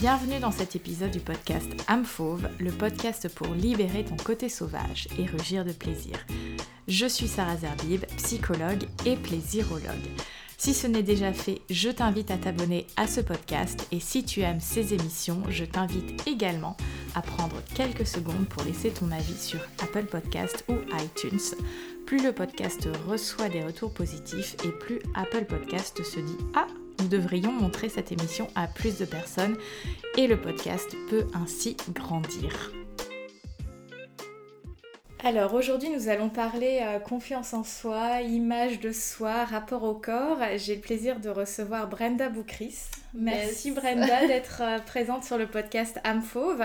Bienvenue dans cet épisode du podcast Âme Fauve, le podcast pour libérer ton côté sauvage et rugir de plaisir. Je suis Sarah Zerbib, psychologue et plaisirologue. Si ce n'est déjà fait, je t'invite à t'abonner à ce podcast et si tu aimes ces émissions, je t'invite également à prendre quelques secondes pour laisser ton avis sur Apple Podcast ou iTunes. Plus le podcast reçoit des retours positifs et plus Apple Podcast se dit Ah, nous devrions montrer cette émission à plus de personnes et le podcast peut ainsi grandir. Alors aujourd'hui nous allons parler euh, confiance en soi, image de soi, rapport au corps. J'ai le plaisir de recevoir Brenda Boukris. Merci Brenda d'être euh, présente sur le podcast Âme Fauve.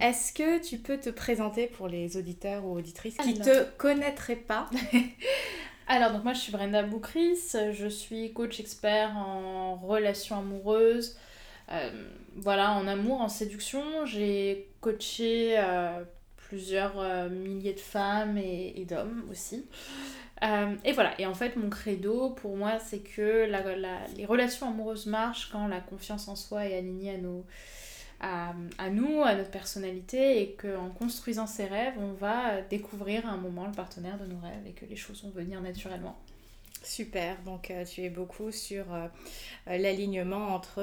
Est-ce que tu peux te présenter pour les auditeurs ou auditrices qui ne te connaîtraient pas? Alors, donc moi je suis Brenda Boukris, je suis coach expert en relations amoureuses, euh, voilà, en amour, en séduction. J'ai coaché euh, plusieurs euh, milliers de femmes et, d'hommes aussi. et voilà, et en fait mon credo pour moi c'est que les relations amoureuses marchent quand la confiance en soi est alignée à nos, à, nous, à notre personnalité, et qu'en construisant ses rêves, on va découvrir à un moment le partenaire de nos rêves et que les choses vont venir naturellement. Super, donc euh, tu es beaucoup sur euh, euh, l'alignement entre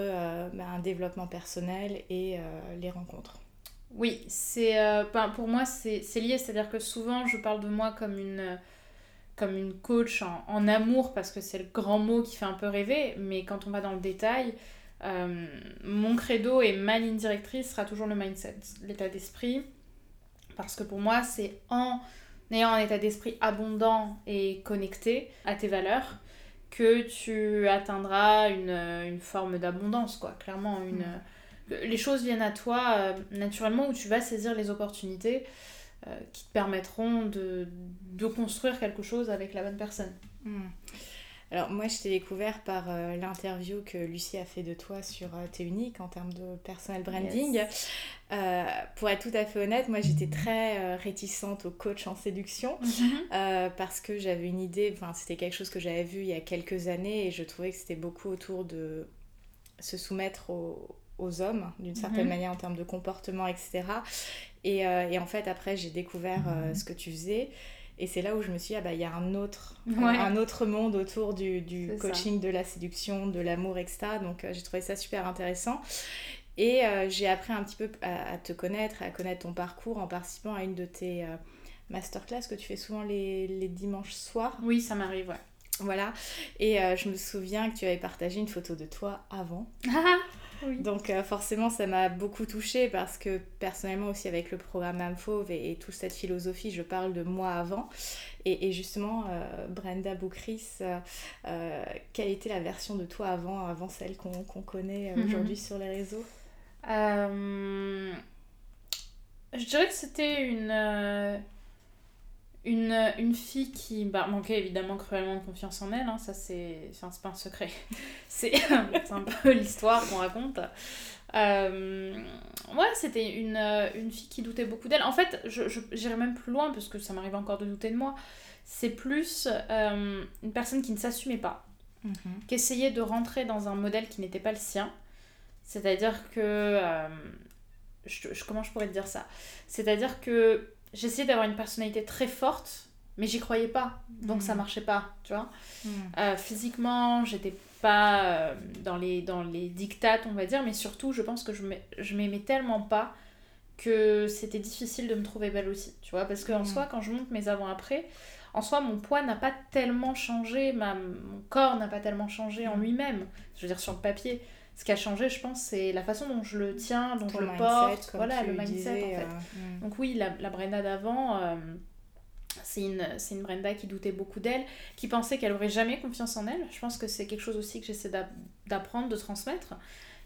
bah, un développement personnel et les rencontres. Oui, c'est pour moi c'est lié, c'est-à-dire que souvent je parle de moi comme une, comme une coach en, en amour parce que c'est le grand mot qui fait un peu rêver, mais quand on va dans le détail, euh, mon credo et ma ligne directrice sera toujours le mindset, l'état d'esprit. Parce que pour moi, c'est en ayant un état d'esprit abondant et connecté à tes valeurs que tu atteindras une, une forme d'abondance, quoi. Clairement, une, mm. les choses viennent à toi euh, naturellement où tu vas saisir les opportunités euh, qui te permettront de, de, construire quelque chose avec la bonne personne. Mm. Alors moi je t'ai découvert par euh, l'interview que Lucie a fait de toi sur euh, T'es unique en termes de personal branding. Euh, pour être tout à fait honnête, moi j'étais très réticente au coach en séduction mhm. parce que j'avais une idée, enfin c'était quelque chose que j'avais vu il y a quelques années et je trouvais que c'était beaucoup autour de se soumettre aux, hommes d'une certaine mhm. manière en termes de comportement, etc. Et, et en fait après j'ai découvert mhm. ce que tu faisais. Et c'est là où je me suis dit, ah bah, il y a un autre, un autre monde autour du, du coaching, de la séduction, de l'amour, etc. Donc euh, j'ai trouvé ça super intéressant. Et euh, j'ai appris un petit peu à, te connaître, à connaître ton parcours en participant à une de tes euh, masterclass que tu fais souvent les, les dimanches soirs. Oui, ça m'arrive, ouais. Voilà. Et je me souviens que tu avais partagé une photo de toi avant. Donc euh, forcément, ça m'a beaucoup touchée parce que personnellement aussi avec le programme Amfauve et, et toute cette philosophie, je parle de moi avant. Et, justement, euh, Brenda Boukris, euh, quelle était la version de toi avant, avant celle qu'on connaît mhm. aujourd'hui sur les réseaux? Je dirais que c'était une une, une fille qui bah, manquait évidemment cruellement de confiance en elle, hein, ça c'est enfin, pas un secret, c'est un peu l'histoire qu'on raconte. Euh, ouais, c'était une, une fille qui doutait beaucoup d'elle. En fait, j'irais même plus loin parce que ça m'arrive encore de douter de moi. C'est plus euh, une personne qui ne s'assumait pas, mhm. qui essayait de rentrer dans un modèle qui n'était pas le sien. C'est-à-dire que. Euh, je, comment je pourrais te dire ça? C'est-à-dire que j'essayais d'avoir une personnalité très forte, mais j'y croyais pas. Donc ça mm. marchait pas, tu vois. Mm. Euh, physiquement, j'étais pas euh, dans, les, dans les dictates, on va dire, mais surtout, je pense que je m'aimais tellement pas que c'était difficile de me trouver belle aussi, tu vois. Parce qu'en en mm. soi, quand je monte mes avant-après, en soi, mon poids n'a pas tellement changé, ma, mon corps n'a pas tellement changé en lui-même. Je veux dire, sur le papier ce qui a changé, je pense, c'est la façon dont je le tiens, dont je le porte, voilà, le mindset en fait. Euh, hmm. Donc oui, la, la Brenda d'avant, euh, c'est une, une Brenda qui doutait beaucoup d'elle, qui pensait qu'elle aurait jamais confiance en elle. Je pense que c'est quelque chose aussi que j'essaie d'apprendre, de transmettre.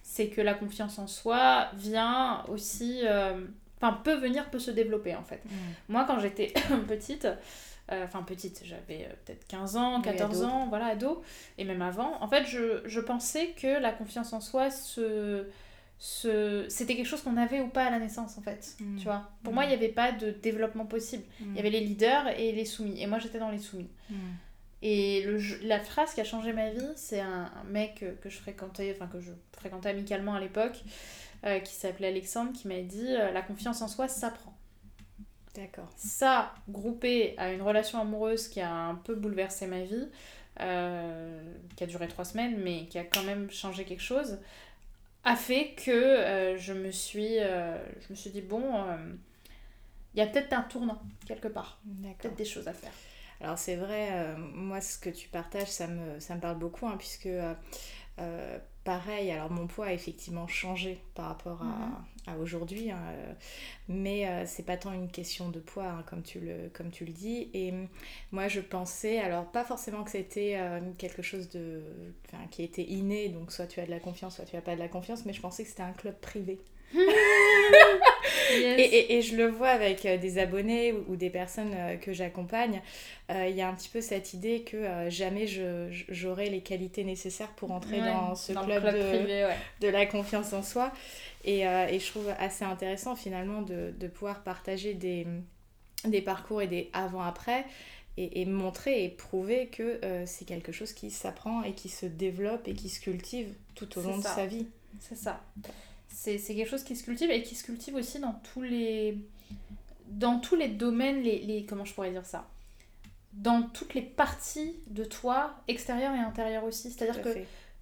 C'est que la confiance en soi vient aussi... Euh, enfin, peut venir, peut se développer en fait. Hmm. Moi, quand j'étais petite... Euh, enfin petite, j'avais euh, peut-être 15 ans, 14 ans, voilà, ado, et même avant. En fait, je, je pensais que la confiance en soi, ce... c'était quelque chose qu'on avait ou pas à la naissance, en fait. Hmm. Tu vois Pour moi, il n'y avait pas de développement possible. Il y hmm. avait les leaders et les soumis. Et moi, j'étais dans les soumis. Hmm. Et le, la phrase qui a changé ma vie, c'est un, mec que je fréquentais, enfin que je fréquentais amicalement à l'époque, qui s'appelait Alexandre qui m'a dit la confiance en soi s'apprend. D'accord. Ça, groupé à une relation amoureuse qui a un peu bouleversé ma vie, qui a duré trois semaines, mais qui a quand même changé quelque chose, a fait que je, me suis, je me suis dit, bon, il y a peut-être un tournant quelque part. Peut-être des choses à faire. Alors c'est vrai, euh, moi ce que tu partages, ça me, ça me parle beaucoup, hein, puisque euh, euh, pareil, alors mon poids a effectivement changé par rapport à, mhm. Aujourd'hui, hein, mais c'est pas tant une question de poids, hein, comme, tu le, dis. Et moi je pensais, alors pas forcément que c'était quelque chose de, qui était inné, donc soit tu as de la confiance, soit tu as pas de la confiance, mais je pensais que c'était un club privé. et, et, je le vois avec euh, des abonnés ou, des personnes euh, que j'accompagne. Euh, il y a un petit peu cette idée que jamais j'aurai les qualités nécessaires pour entrer dans ce club, de, de, la confiance en soi. Et, et, je trouve assez intéressant finalement de, de pouvoir partager des, des parcours et des avant-après. Et, et, montrer et prouver que c'est quelque chose qui s'apprend et qui se développe et qui se cultive tout au long de sa vie. C'est ça c'est quelque chose qui se cultive et qui se cultive aussi dans tous les dans tous les domaines les, les comment je pourrais dire ça? Dans toutes les parties de toi extérieures et intérieures aussi. C'est à dire que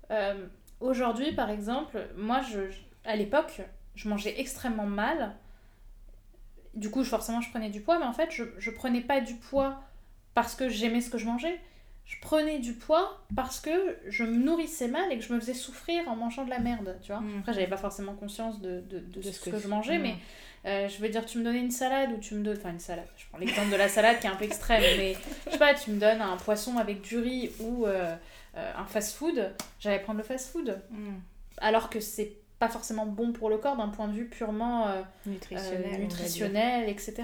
euh, aujourd'hui par exemple moi je à l'époque je mangeais extrêmement mal. Du coup forcément je prenais du poids mais en fait je, je prenais pas du poids parce que j'aimais ce que je mangeais je prenais du poids parce que je me nourrissais mal et que je me faisais souffrir en mangeant de la merde, tu vois. Mm. Après, j'avais pas forcément conscience de, de, de, ce, que, je mangeais, mais euh, je veux dire, tu me donnais une salade ou tu me donnes... Enfin, une salade, je prends l'exemple de la salade qui est un peu extrême, mais je sais pas, tu me donnes un poisson avec du riz ou euh, euh, un fast-food, j'allais prendre le fast-food. Mm. Alors que c'est pas forcément bon pour le corps d'un point de vue purement nutritionnel, nutritionnel etc.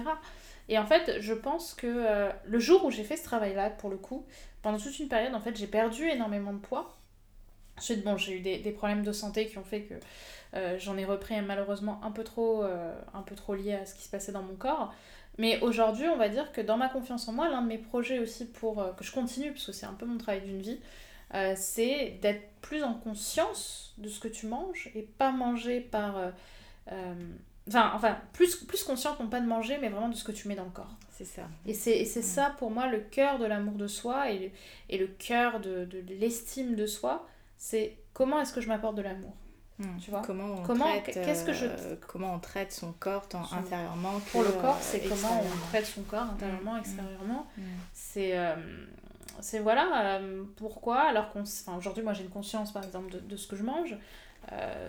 Et en fait, je pense que le jour où j'ai fait ce travail-là, pour le coup, pendant toute une période, en fait, j'ai perdu énormément de poids. Ensuite, bon, j'ai eu des, des, problèmes de santé qui ont fait que euh, j'en ai repris malheureusement un peu, trop, euh, un peu trop lié à ce qui se passait dans mon corps. Mais aujourd'hui, on va dire que dans ma confiance en moi, l'un de mes projets aussi pour euh, que je continue, parce que c'est un peu mon travail d'une vie, c'est d'être plus en conscience de ce que tu manges et pas manger par Enfin, enfin plus, plus consciente, non pas de manger, mais vraiment de ce que tu mets dans le corps. C'est ça. Et c'est ça, pour moi, le cœur de l'amour de soi et le, et le cœur de, de l'estime de soi. C'est comment est-ce que je m'apporte de l'amour hmm. Tu vois? Comment on traite, qu'est-ce que je... Euh, comment on traite son corps tant intérieurement Pour le corps, c'est comment on traite son corps intérieurement, hmm. extérieurement. Hmm. C'est... Euh, c'est voilà euh, pourquoi alors qu'on enfin, aujourd'hui moi j'ai une conscience par exemple de, de ce que je mange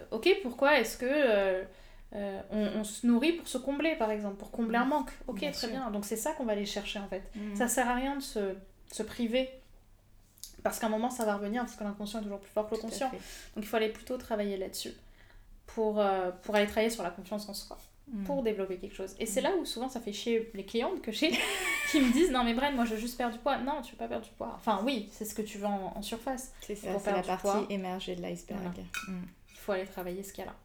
ok pourquoi est-ce que euh, on, se nourrit pour se combler, par exemple, pour combler un manque. Ok, très bien. Donc c'est ça qu'on va aller chercher en fait. Mm. Ça sert à rien de se, se priver. Parce qu'à un moment, ça va revenir, parce que l'inconscient est toujours plus fort que le conscient. Donc il faut aller plutôt travailler là-dessus. Pour, euh, pour aller travailler sur la confiance en soi. Mm. Pour développer quelque chose. Et c'est mm. là où souvent ça fait chier les clientes que j'ai qui me disent Non, mais Bren, moi je veux juste perdre du poids. Non, tu veux pas perdre du poids. Enfin, oui, c'est ce que tu veux en, surface. C'est ça, c'est la partie émergée de l'iceberg. Il faut aller travailler ce qu'il y a là.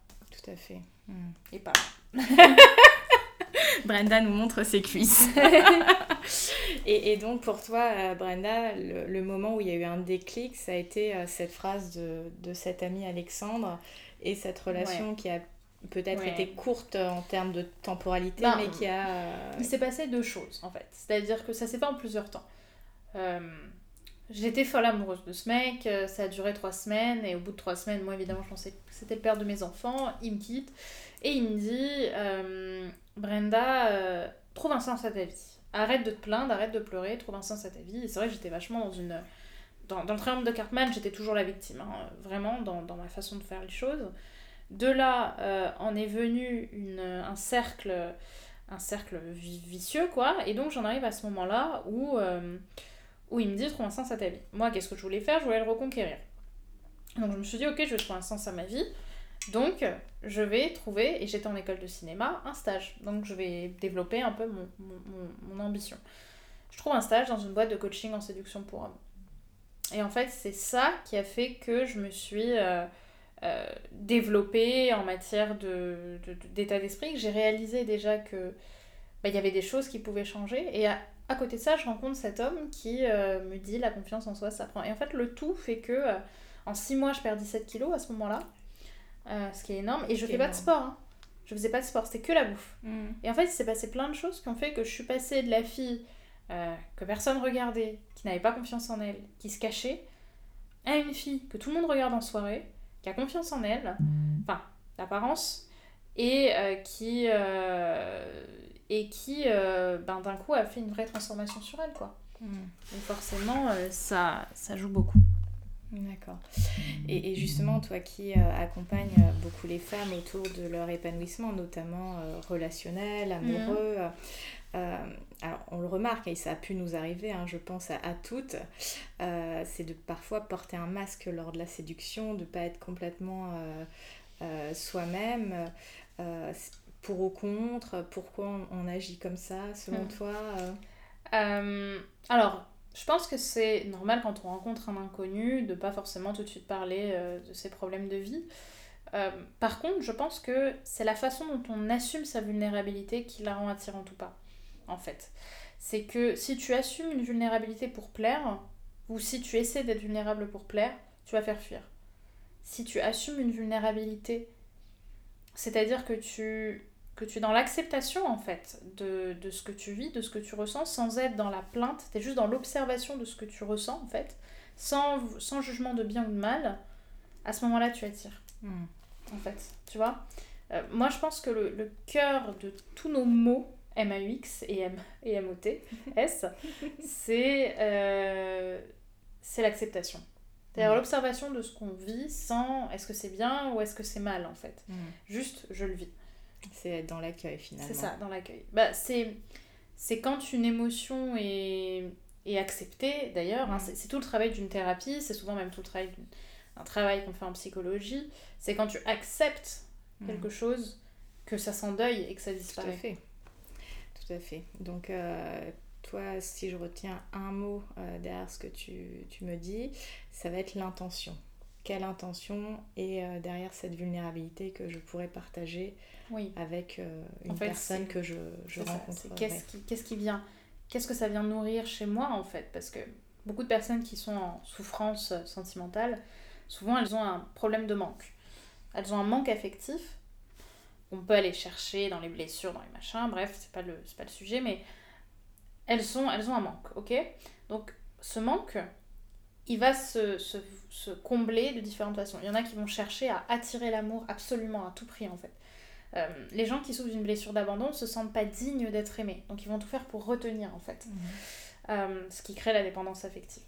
Tout à fait. Hmm. Et pas. Brenda nous montre ses cuisses. et, et, donc pour toi, euh, Brenda, le, moment où il y a eu un déclic, ça a été euh, cette phrase de, de cet ami Alexandre et cette relation qui a peut-être été courte en termes de temporalité, ben, mais qui a... Euh, il s'est passé deux choses en fait. C'est-à-dire que ça s'est fait en plusieurs temps. J'étais folle amoureuse de ce mec, euh, ça a duré trois semaines, et au bout de trois semaines, moi évidemment, je pensais que c'était le père de mes enfants, il me quitte, et il me dit euh, Brenda, euh, trouve un sens à ta vie. Arrête de te plaindre, arrête de pleurer, trouve un sens à ta vie. C'est vrai que j'étais vachement dans une. Dans, dans le triangle de Cartman, j'étais toujours la victime, hein, vraiment, dans, dans, ma façon de faire les choses. De là, en est venu une, un cercle un cercle vicieux, quoi, et donc j'en arrive à ce moment-là où où il me dit trouve un sens à ta vie. Moi, qu'est-ce que je voulais faire? Je voulais le reconquérir. Donc je me suis dit, ok, je vais trouver un sens à ma vie. Donc, je vais trouver, et j'étais en école de cinéma, un stage. Donc, je vais développer un peu mon, ambition. Je trouve un stage dans une boîte de coaching en séduction pour hommes. Et en fait, c'est ça qui a fait que je me suis euh, euh, développée en matière d'état de, d'esprit, que j'ai réalisé déjà que bah, il y avait des choses qui pouvaient changer. Et à, à côté de ça, je rencontre cet homme qui euh, me dit la confiance en soi, ça prend. Et en fait, le tout fait que euh, en 6 mois, je perds 17 kilos à ce moment-là. ce qui est énorme. Et je fais pas de sport. Hein. Je faisais pas de sport, c'était que la bouffe. Mm. Et en fait, il s'est passé plein de choses qui ont fait que je suis passée de la fille que personne regardait, qui n'avait pas confiance en elle, qui se cachait, à une fille que tout le monde regarde en soirée, qui a confiance en elle, enfin, d'apparence, et qui et qui euh, ben, d'un coup a fait une vraie transformation sur elle quoi. Donc forcément euh, ça, ça joue beaucoup. D'accord. Et, et, justement, toi qui euh, accompagnes beaucoup les femmes autour de leur épanouissement, notamment relationnel, amoureux, alors on le remarque et ça a pu nous arriver, hein, je pense à, à toutes, c'est de parfois porter un masque lors de la séduction, de ne pas être complètement soi-même pour ou contre Pourquoi on, agit comme ça, selon hmm. toi euh? Euh, Alors, je pense que c'est normal quand on rencontre un inconnu de pas forcément tout de suite parler euh, de ses problèmes de vie. par contre, je pense que c'est la façon dont on assume sa vulnérabilité qui la rend attirante ou pas, en fait. C'est que si tu assumes une vulnérabilité pour plaire, ou si tu essaies d'être vulnérable pour plaire, tu vas faire fuir. Si tu assumes une vulnérabilité, c'est-à-dire que tu que tu es dans l'acceptation en fait de, de, ce que tu vis, de ce que tu ressens, sans être dans la plainte, tu es juste dans l'observation de ce que tu ressens en fait, sans, sans jugement de bien ou de mal, à ce moment-là tu attires. Hmm. En fait, tu vois euh, Moi je pense que le, le cœur de tous nos mots, M-A-U-X et, M, et M-O-T, S, c'est euh, l'acceptation. C'est-à-dire hmm. l'observation de ce qu'on vit sans est-ce que c'est bien ou est-ce que c'est mal en fait. Hmm. Juste je le vis. C'est être dans l'accueil finalement. C'est ça, dans l'accueil. Bah, c'est, quand une émotion est, est acceptée d'ailleurs. Hein, mm. c'est, tout le travail d'une thérapie, c'est souvent même tout le travail d'un travail qu'on fait en psychologie. C'est quand tu acceptes mm. quelque chose que ça s'endeuille et que ça disparaît. Tout à fait. Tout à fait. Donc, euh, toi, si je retiens un mot euh, derrière ce que tu, tu, me dis, ça va être l'intention. Quelle intention est euh, derrière cette vulnérabilité que je pourrais partager oui. avec euh, une personne que je, je rencontre. Qu'est-ce qui, qu'est-ce qui vient Qu'est-ce que ça vient nourrir chez moi en fait? Parce que beaucoup de personnes qui sont en souffrance sentimentale, souvent elles ont un problème de manque. Elles ont un manque affectif. On peut aller chercher dans les blessures, dans les machins, bref, c'est pas le, pas le sujet, mais elles, sont, elles ont un manque, ok? Donc ce manque, il va se, se, se, combler de différentes façons. Il y en a qui vont chercher à attirer l'amour absolument à tout prix en fait. Euh, les gens qui souffrent d'une blessure d'abandon ne se sentent pas dignes d'être aimés. Donc ils vont tout faire pour retenir en fait. Mhm. Euh, ce qui crée la dépendance affective.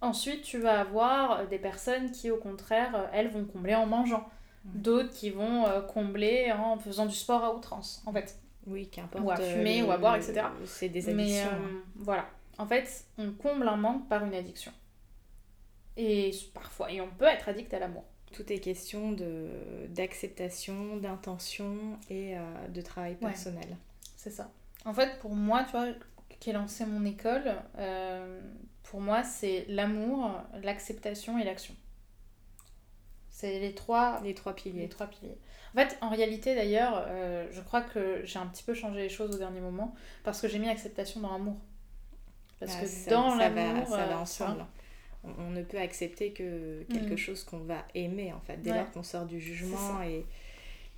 Ensuite, tu vas avoir des personnes qui, au contraire, euh, elles vont combler en mangeant. Mhm. D'autres qui vont combler en faisant du sport à outrance, en fait. Oui, qu'importe. Ou à fumer, ou à boire, etc. C'est des addictions. Mais, hein. voilà. En fait, on comble un manque par une addiction. Et parfois, et on peut être addict à l'amour. Tout est question d'acceptation, d'intention et euh, de travail personnel. c'est ça. En fait, pour moi, tu vois, qui ai lancé mon école, euh, pour moi, c'est l'amour, l'acceptation et l'action. C'est les trois, les trois piliers. Les trois piliers. En fait, en réalité, d'ailleurs, euh, je crois que j'ai un petit peu changé les choses au dernier moment parce que j'ai mis acceptation dans l'amour. Parce ah, que dans l'amour, ça va ensemble on, ne peut accepter que quelque mm. chose qu'on va aimer en fait dès lors qu'on sort du jugement et,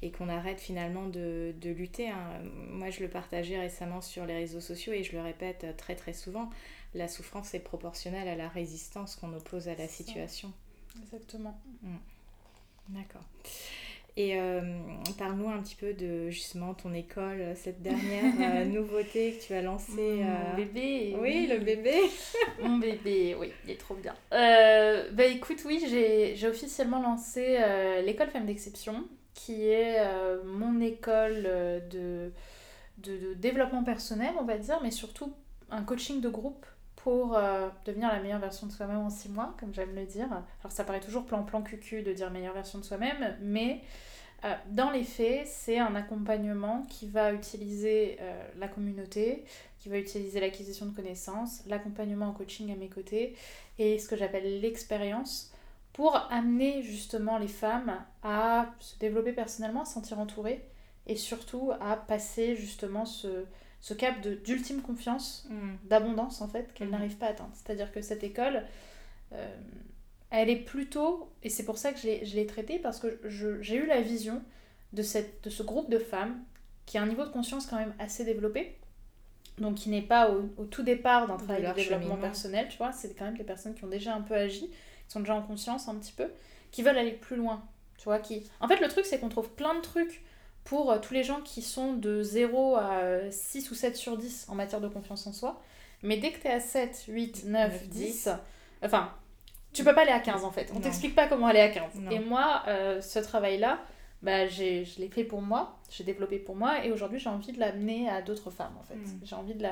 et qu'on arrête finalement de, de lutter. Hein. Moi je le partageais récemment sur les réseaux sociaux et je le répète très très souvent, la souffrance est proportionnelle à la résistance qu'on oppose à la situation. Exactement. Mm. D'accord. Et euh, parle-nous un petit peu de justement ton école, cette dernière euh, nouveauté que tu as lancée. Mon euh, bébé. Oui, le bébé. Mon bébé, oui, il est trop bien. bah écoute, oui, j'ai officiellement lancé l'école Femme d'Exception, qui est mon école de, de, de, développement personnel, on va dire, mais surtout un coaching de groupe pour devenir la meilleure version de soi-même en six mois, comme j'aime le dire. Alors ça paraît toujours plan-plan cucu de dire meilleure version de soi-même, mais euh, dans les faits, c'est un accompagnement qui va utiliser euh, la communauté, qui va utiliser l'acquisition de connaissances, l'accompagnement en coaching à mes côtés et ce que j'appelle l'expérience pour amener justement les femmes à se développer personnellement, à se sentir entourées et surtout à passer justement ce, ce cap d'ultime confiance, mm. d'abondance en fait, qu'elles mm. n'arrivent pas à atteindre. C'est-à-dire que cette école, euh, elle est plutôt, et c'est pour ça que je l'ai traitée, parce que j'ai eu la vision de, cette, de ce groupe de femmes qui a un niveau de conscience quand même assez développé, donc qui n'est pas au, tout départ d'un travail de, développement personnel, tu vois, c'est quand même des personnes qui ont déjà un peu agi, qui sont déjà en conscience un petit peu, qui veulent aller plus loin, tu vois, qui... En fait, le truc, c'est qu'on trouve plein de trucs pour euh, tous les gens qui sont de 0 à 6 ou 7 sur 10 en matière de confiance en soi, mais dès que tu es à 7, 8, 9, 10, enfin, tu peux pas aller à 15 en fait. On t'explique pas comment aller à 15. Et moi, euh, ce travail-là, bah, je l'ai fait pour moi, j'ai développé pour moi, et aujourd'hui j'ai envie de l'amener à d'autres femmes en fait. Mm. J'ai envie de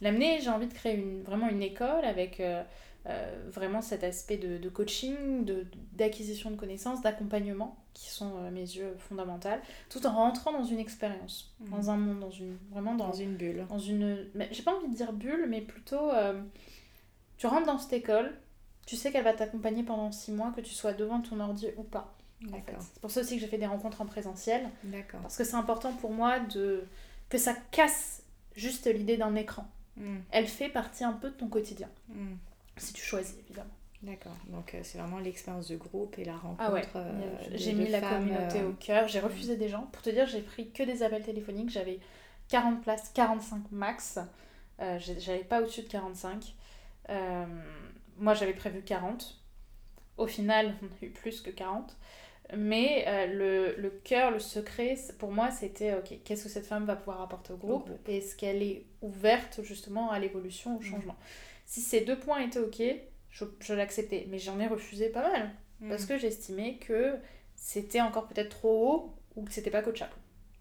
l'amener, j'ai envie de créer une, vraiment une école avec euh, euh, vraiment cet aspect de, de coaching, d'acquisition de, connaissances, d'accompagnement, qui sont à mes yeux fondamentales, tout en rentrant dans une expérience, mm. dans un monde, dans une, vraiment dans, dans une bulle. Dans une, j'ai pas envie de dire bulle, mais plutôt, tu rentres dans cette école, tu sais qu'elle va t'accompagner pendant six mois, que tu sois devant ton ordi ou pas. C'est pour ça aussi que j'ai fait des rencontres en présentiel. Parce que c'est important pour moi de que ça casse juste l'idée d'un écran. Hmm. Elle fait partie un peu de ton quotidien. Hmm. Si tu choisis, évidemment. D'accord. Donc euh, c'est vraiment l'expérience de groupe et la rencontre. Ah ouais. Euh, j'ai mis la communauté euh, au cœur. J'ai refusé des gens. Pour te dire, j'ai pris que des appels téléphoniques. J'avais 40 places, 45 max. J'avais pas au-dessus de 45. moi, j'avais prévu 40. Au final, on a eu plus que 40. Mais euh, le, le cœur, le secret, pour moi, c'était ok, qu'est-ce que cette femme va pouvoir apporter au groupe, et est-ce qu'elle est ouverte justement à l'évolution, au mm. changement? Si ces deux points étaient ok, je, je l'acceptais, mais j'en ai refusé pas mal mm. parce que j'estimais que c'était encore peut-être trop haut ou que c'était pas coachable.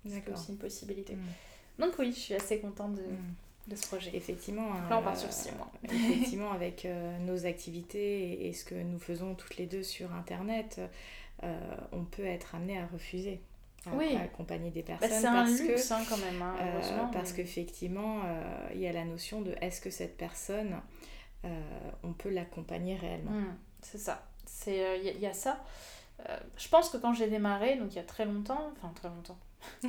C'est aussi une possibilité. Mm. Donc oui, je suis assez contente de, de ce projet. Effectivement. Là, on part sur six mois. effectivement, avec euh, nos activités et, ce que nous faisons toutes les deux sur Internet. Euh, on peut être amené à refuser. À, accompagner des bah, personnes. c'est un luxe hein, quand même. Hein, euh, parce qu'effectivement, euh, il y a la notion de est-ce que cette personne, on peut l'accompagner réellement. Mmh, c'est ça. Il y, y, a ça. je pense que quand j'ai démarré, donc il y a très longtemps, enfin très longtemps,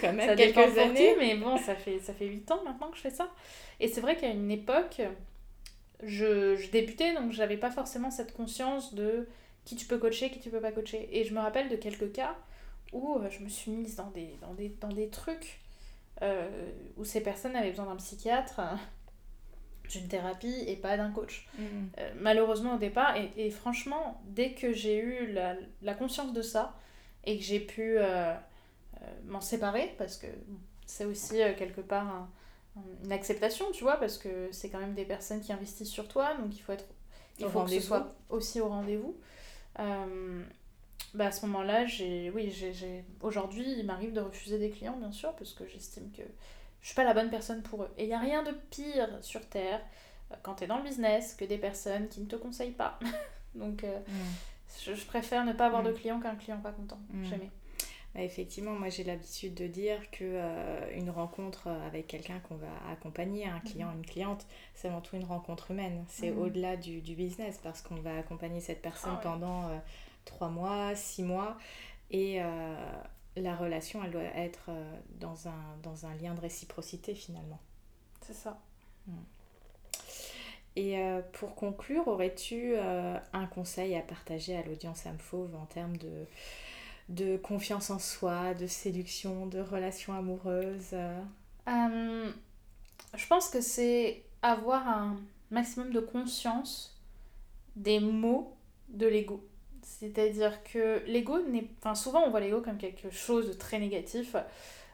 quand même ça quelques années. mais bon, ça fait, ça fait 8 ans maintenant que je fais ça. Et c'est vrai qu'à une époque, je, je débutais, donc j'avais pas forcément cette conscience de qui tu peux coacher, qui tu peux pas coacher. Et je me rappelle de quelques cas où euh, je me suis mise dans des, dans des, dans des trucs euh, où ces personnes avaient besoin d'un psychiatre, d'une thérapie et pas d'un coach. Mm. Euh, malheureusement au départ, et, franchement, dès que j'ai eu la, la, conscience de ça et que j'ai pu m'en séparer, parce que c'est aussi quelque part une acceptation, tu vois, parce que c'est quand même des personnes qui investissent sur toi, donc il faut être il faut que ce soit aussi au rendez-vous. Euh, bah à ce moment-là, j'ai, oui, j'ai, aujourd'hui, il m'arrive de refuser des clients, bien sûr, parce que j'estime que je suis pas la bonne personne pour eux. Et il n'y a rien de pire sur Terre, euh, quand tu es dans le business, que des personnes qui ne te conseillent pas. Donc, euh, mm. je, préfère ne pas avoir de mm. clients qu'un client pas content. Mm. Jamais. Bah, effectivement, moi j'ai l'habitude de dire que euh, une rencontre avec quelqu'un qu'on va accompagner, un client, une cliente, c'est avant tout une rencontre humaine. C'est au-delà du, du, business parce qu'on va accompagner cette personne ah pendant euh, trois mois, six mois et euh, la relation, elle doit être dans, un, dans un lien de réciprocité finalement. C'est ça. Hmm. Et pour conclure, aurais-tu un conseil à partager à l'audience Amfauve en termes de de confiance en soi, de séduction, de relations amoureuses euh, Je pense que c'est avoir un maximum de conscience des mots de l'ego. C'est-à-dire que l'ego n'est. Enfin, souvent on voit l'ego comme quelque chose de très négatif,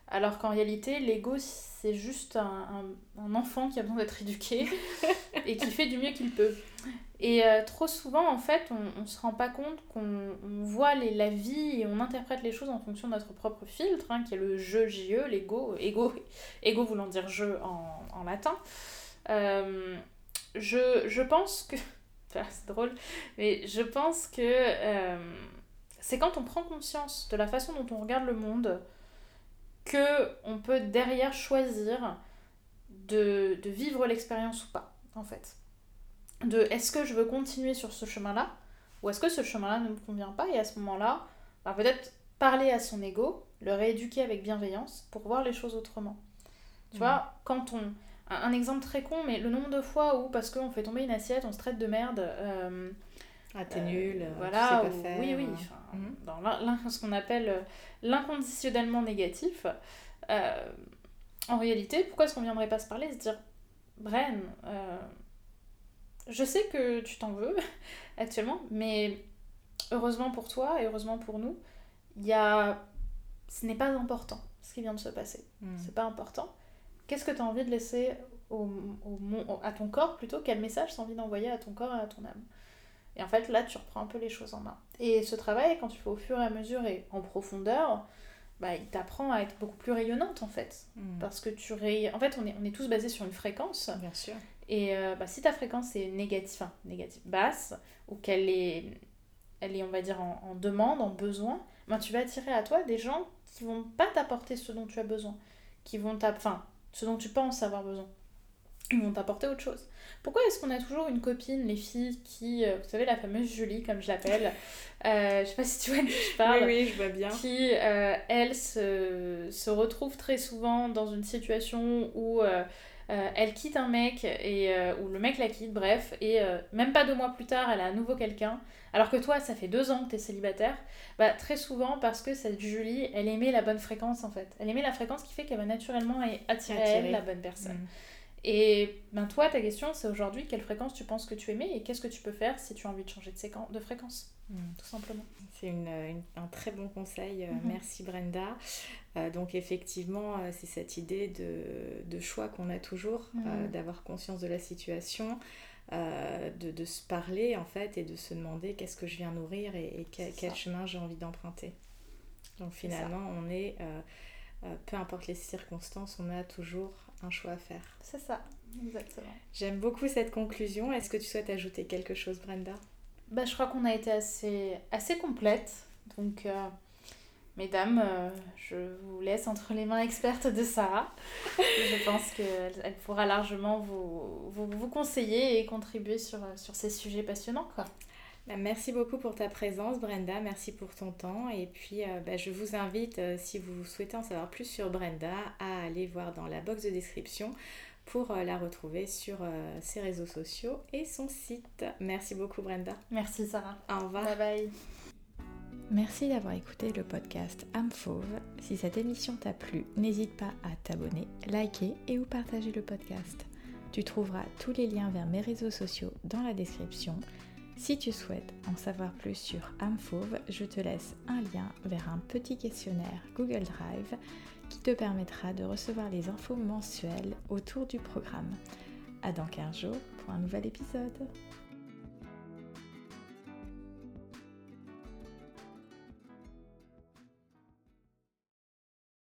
alors qu'en réalité, l'ego c'est juste un, un, enfant qui a besoin d'être éduqué et qui fait du mieux qu'il peut. Et euh, trop souvent, en fait, on ne se rend pas compte qu'on voit les, la vie et on interprète les choses en fonction de notre propre filtre, hein, qui est le je, JE, l'ego, ego, ego voulant dire je en, en latin. Euh, je, je, pense que. C'est drôle, mais je pense que euh, c'est quand on prend conscience de la façon dont on regarde le monde que on peut derrière choisir de, de vivre l'expérience ou pas, en fait de est-ce que je veux continuer sur ce chemin-là ou est-ce que ce chemin-là ne me convient pas et à ce moment-là, bah, peut-être parler à son ego, le rééduquer avec bienveillance pour voir les choses autrement. Tu vois, mm. quand on... Un, exemple très con, mais le nombre de fois où, parce qu'on fait tomber une assiette, on se traite de merde, euh, Ah, t'es nul, euh, voilà, tu sais pas faire. oui, oui, mhm. dans ce qu'on appelle l'inconditionnellement négatif. en réalité, pourquoi est-ce qu'on viendrait pas se parler Se dire, Bren, je sais que tu t'en veux actuellement, mais heureusement pour toi et heureusement pour nous, il y a... ce n'est pas important ce qui vient de se passer. Hmm. C'est pas important. Qu'est-ce que tu as envie de laisser au, au, à ton corps plutôt Quel message tu as envie d'envoyer à ton corps et à ton âme Et en fait, là, tu reprends un peu les choses en main. Et ce travail, quand tu fais au fur et à mesure et en profondeur, bah, il t'apprend à être beaucoup plus rayonnante en fait. Hmm. Parce que tu ray... En fait, on est, on est tous basés sur une fréquence. Bien sûr. Et euh, bah, si ta fréquence est négative, enfin, négative basse, ou qu'elle est, elle est, on va dire, en, demande, en besoin, ben, tu vas attirer à toi des gens qui vont pas t'apporter ce dont tu as besoin, qui vont enfin, ce dont tu penses avoir besoin. Ils vont t'apporter autre chose. Pourquoi est-ce qu'on a toujours une copine, les filles, qui, euh, vous savez, la fameuse Julie, comme je l'appelle, euh, je sais pas si tu vois de qui je parle, oui, oui, je vois bien. qui, euh, elle, se, se, retrouve très souvent dans une situation où euh, elle quitte un mec, et, euh, ou le mec la quitte, bref, et euh, même pas deux mois plus tard, elle a à nouveau quelqu'un, alors que toi, ça fait deux ans que t'es célibataire, bah très souvent parce que cette Julie, elle aimait la bonne fréquence en fait. Elle aimait la fréquence qui fait qu'elle va naturellement attirer, à elle la bonne personne. Mm. Et ben toi, ta question, c'est aujourd'hui, quelle fréquence tu penses que tu aimais et qu'est-ce que tu peux faire si tu as envie de changer de, de fréquence? Mm. Tout simplement. C'est une, un très bon conseil. Mm-hmm. Merci Brenda. Euh, donc effectivement, euh, c'est cette idée de, choix qu'on a toujours, euh, mm. d'avoir conscience de la situation, de, se parler en fait et de se demander qu'est-ce que je viens nourrir et, quel, chemin j'ai envie d'emprunter. Donc finalement, on est, peu importe les circonstances, on a toujours un choix à faire. C'est ça, exactement. J'aime beaucoup cette conclusion. Est-ce que tu souhaites ajouter quelque chose, Brenda? Bah, Je crois qu'on a été assez, assez complète. Donc, Mesdames, euh, je vous laisse entre les mains expertes de Sarah. je pense qu'elle pourra largement vous, vous, conseiller et contribuer sur, sur ces sujets passionnants. Quoi. Bah, merci beaucoup pour ta présence, Brenda. Merci pour ton temps. Et puis, euh, bah, je vous invite, euh, si vous souhaitez en savoir plus sur Brenda, à aller voir dans la box de description pour la retrouver sur ses réseaux sociaux et son site. Merci beaucoup, Brenda. Merci, Sarah. Au revoir. Bye bye. Merci d'avoir écouté le podcast Âme Fauve. Si cette émission t'a plu, n'hésite pas à t'abonner, liker et ou partager le podcast. Tu trouveras tous les liens vers mes réseaux sociaux dans la description. Si tu souhaites en savoir plus sur Âme Fauve, je te laisse un lien vers un petit questionnaire Google Drive te permettra de recevoir les infos mensuelles autour du programme. À dans 15 jours pour un nouvel épisode.